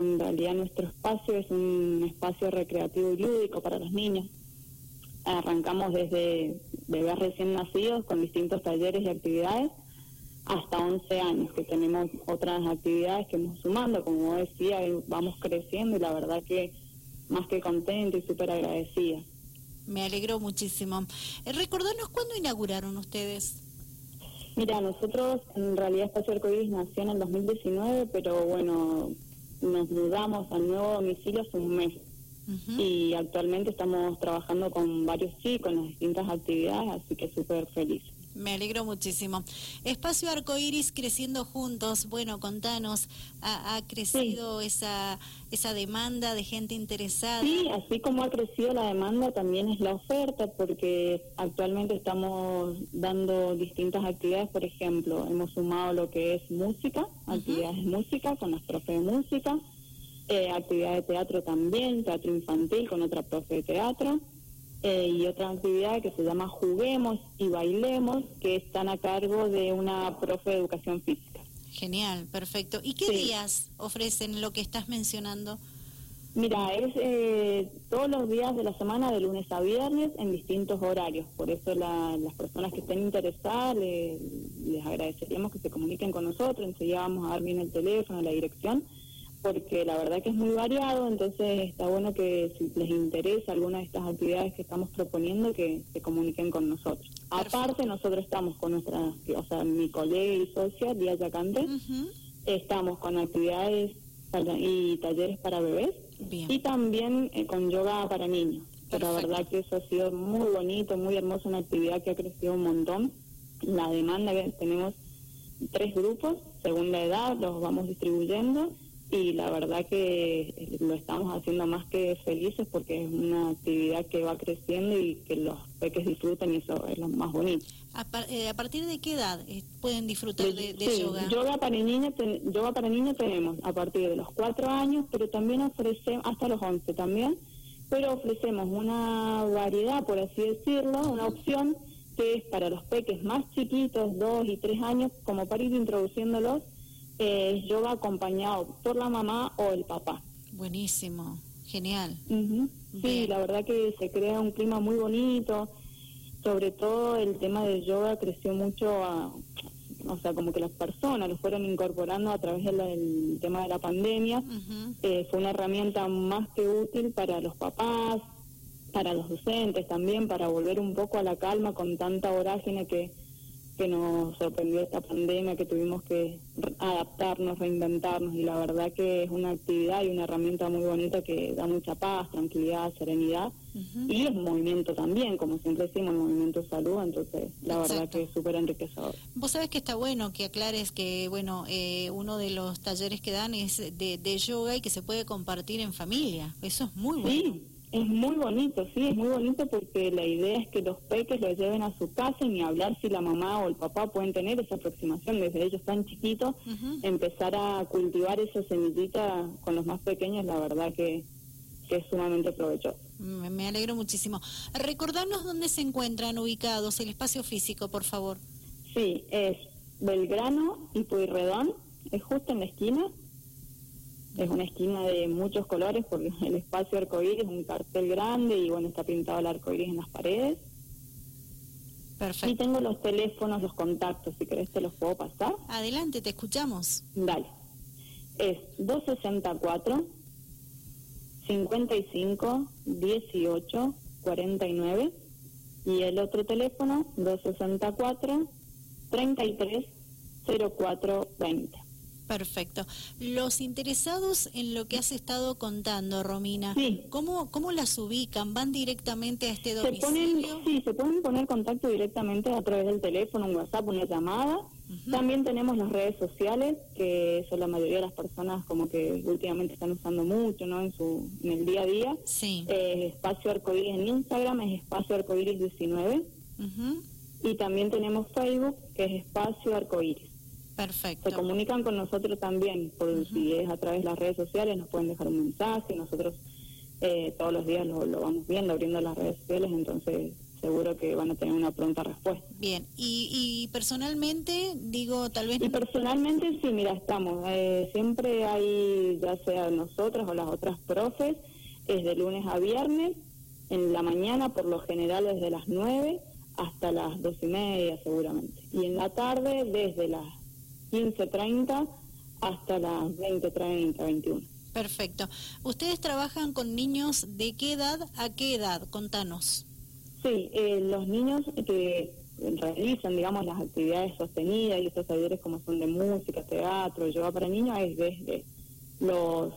En realidad nuestro espacio es un espacio recreativo y lúdico para los niños. Arrancamos desde bebés recién nacidos con distintos talleres y actividades hasta 11 años, que tenemos otras actividades que hemos sumando, como decía, vamos creciendo y la verdad que más que contenta y súper agradecida. Me alegro muchísimo. Eh, recordanos cuándo inauguraron ustedes. Mira, nosotros en realidad Espacio Arcoíris nació en el 2019, pero bueno, nos mudamos al nuevo domicilio hace un mes. Y actualmente estamos trabajando con varios chicos en las distintas actividades, así que súper feliz. Me alegro muchísimo. Espacio Arcoiris creciendo juntos. Bueno, contanos, ¿ha, crecido esa, esa demanda de gente interesada? Sí, así como ha crecido la demanda, también es la oferta, porque actualmente estamos dando distintas actividades. Por ejemplo, hemos sumado lo que es música, actividades de música con las profes de música, eh, actividades de teatro también, teatro infantil con otra profe de teatro eh, y otra actividad que se llama Juguemos y Bailemos, que están a cargo de una profe de educación física. Genial, perfecto. ¿Y qué días ofrecen lo que estás mencionando? Mira, es eh, todos los días de la semana, de lunes a viernes, en distintos horarios. Por eso las personas que estén interesadas, les agradeceríamos que se comuniquen con nosotros. Enseguida vamos a dar bien el teléfono, la dirección porque la verdad que es muy variado, entonces está bueno que si les interesa alguna de estas actividades que estamos proponiendo, que se comuniquen con nosotros. Aparte, nosotros estamos con nuestra, o sea, mi colega y socia, Díaz Yacante, estamos con actividades y talleres para bebés. Y también eh, con yoga para niños. Pero la verdad que eso ha sido muy bonito, muy hermoso, una actividad que ha crecido un montón. La demanda que tenemos tres grupos, según la edad, los vamos distribuyendo y la verdad que lo estamos haciendo más que felices porque es una actividad que va creciendo y que los peques disfrutan y eso es lo más bonito. ¿A, eh, partir de qué edad eh, pueden disfrutar de, yoga? Yoga para, niños yoga para niños tenemos a partir de los cuatro años, pero también ofrecemos, hasta los 11 también, pero ofrecemos una variedad, por así decirlo, una opción que es para los peques más chiquitos, dos y tres años, como para ir introduciéndolos eh, yoga acompañado por la mamá o el papá. Buenísimo, genial. Sí, la verdad que se crea un clima muy bonito, sobre todo el tema del yoga creció mucho, o sea, como que las personas lo fueron incorporando a través del tema de la pandemia, eh, fue una herramienta más que útil para los papás, para los docentes también, para volver un poco a la calma con tanta vorágine que que nos sorprendió esta pandemia, que tuvimos que adaptarnos, reinventarnos y la verdad que es una actividad y una herramienta muy bonita que da mucha paz, tranquilidad, serenidad y es movimiento también, como siempre decimos, el movimiento de salud, entonces la verdad que es súper enriquecedor. Vos sabés que está bueno que aclares que, bueno, eh, uno de los talleres que dan es de, de yoga y que se puede compartir en familia, eso es muy bueno. Sí. Es muy bonito, sí, es muy bonito porque la idea es que los peques los lleven a su casa y ni hablar si la mamá o el papá pueden tener esa aproximación desde ellos tan chiquitos, empezar a cultivar esa semillita con los más pequeños, la verdad que, es sumamente provechoso. Me, alegro muchísimo. Recordarnos dónde se encuentran ubicados, el espacio físico, por favor. Sí, es Belgrano y Puyredón, es justo en la esquina, es una esquina de muchos colores porque el espacio arcoíris es un cartel grande y bueno, está pintado el arcoíris en las paredes. Perfecto. Y tengo los teléfonos, los contactos, si querés te los puedo pasar. Adelante, te escuchamos. Dale. Es 264 55 18 49 y el otro teléfono 264 33 04 20. Perfecto. Los interesados en lo que has estado contando, Romina, ¿cómo, ¿cómo las ubican? ¿Van directamente a este domicilio? sí, se pueden poner contacto directamente a través del teléfono, un WhatsApp, una llamada. También tenemos las redes sociales, que son la mayoría de las personas como que últimamente están usando mucho, ¿no? En su en el día a día. Sí. Eh, espacio Arcoiris en Instagram es Espacio Arcoiris 19. Y también tenemos Facebook, que es Espacio Arcoiris. Perfecto. Se comunican con nosotros también, por si es a través de las redes sociales, nos pueden dejar un mensaje, nosotros eh, todos los días lo, vamos viendo, abriendo las redes sociales, entonces seguro que van a tener una pronta respuesta. Bien, y, y personalmente, digo, tal vez... Y personalmente sí, mira, estamos, eh, siempre hay, ya sea nosotros o las otras profes, es de lunes a viernes, en la mañana por lo general desde las 9 hasta las dos y media seguramente. Y en la tarde desde las 15.30 hasta las 20.30, 21. Perfecto. ¿Ustedes trabajan con niños de qué edad a qué edad? Contanos. Sí, eh, los niños que realizan, digamos, las actividades sostenidas y estos talleres como son de música, teatro, yoga para niños, es desde los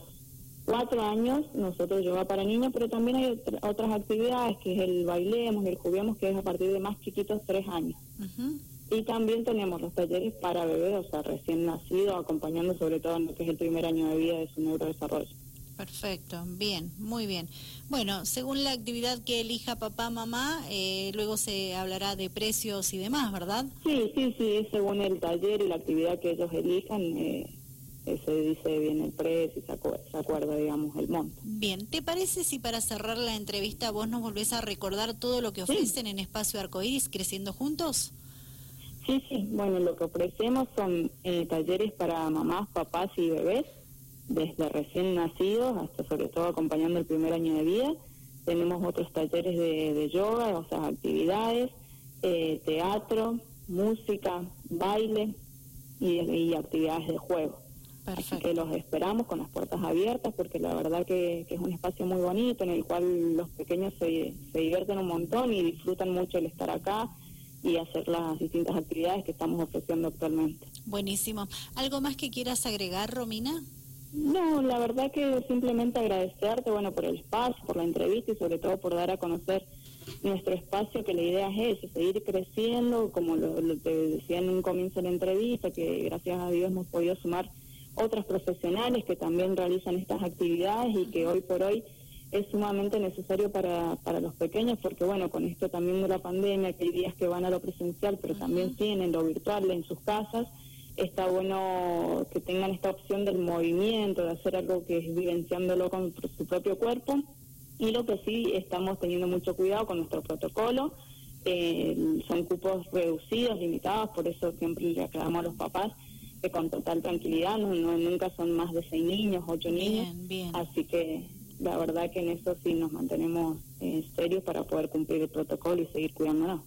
cuatro años nosotros yoga para niños, pero también hay otras actividades que es el bailemos, el juguemos, que es a partir de más chiquitos, tres años. Y también tenemos los talleres para bebés, o sea, recién nacidos, acompañando sobre todo en lo que es el primer año de vida de su neurodesarrollo. Perfecto, bien, muy bien. Bueno, según la actividad que elija papá, mamá, eh, luego se hablará de precios y demás, ¿verdad? Sí, sí, sí, según el taller y la actividad que ellos elijan. Eh, se dice bien el precio y se, acuerda, digamos, el monto. Bien, ¿te parece si para cerrar la entrevista vos nos volvés a recordar todo lo que ofrecen en Espacio Arcoíris Creciendo Juntos? Sí, sí, bueno, lo que ofrecemos son eh, talleres para mamás, papás y bebés, desde recién nacidos hasta sobre todo acompañando el primer año de vida. Tenemos otros talleres de, yoga, o sea, actividades, eh, teatro, música, baile y actividades de juego. Así que los esperamos con las puertas abiertas porque la verdad que, es un espacio muy bonito en el cual los pequeños se, se divierten un montón y disfrutan mucho el estar acá y hacer las distintas actividades que estamos ofreciendo actualmente. Buenísimo. ¿Algo más que quieras agregar, Romina? No, la verdad que simplemente agradecerte, bueno, por el espacio, por la entrevista y sobre todo por dar a conocer nuestro espacio, que la idea es eso, seguir creciendo, como lo, lo te decía en un comienzo de la entrevista, que gracias a Dios hemos podido sumar otras profesionales que también realizan estas actividades y que hoy por hoy es sumamente necesario para, para los pequeños porque bueno, con esto también de la pandemia, que hay días que van a lo presencial, pero también tienen lo virtual en sus casas, está bueno que tengan esta opción del movimiento, de hacer algo que es vivenciándolo con su propio cuerpo. Y lo que sí estamos teniendo mucho cuidado con nuestro protocolo, eh, son cupos reducidos, limitados, por eso siempre le aclaramos a los papás que con total tranquilidad, no, nunca son más de seis niños, ocho niños, así que la verdad que en eso sí nos mantenemos eh, serios para poder cumplir el protocolo y seguir cuidándonos.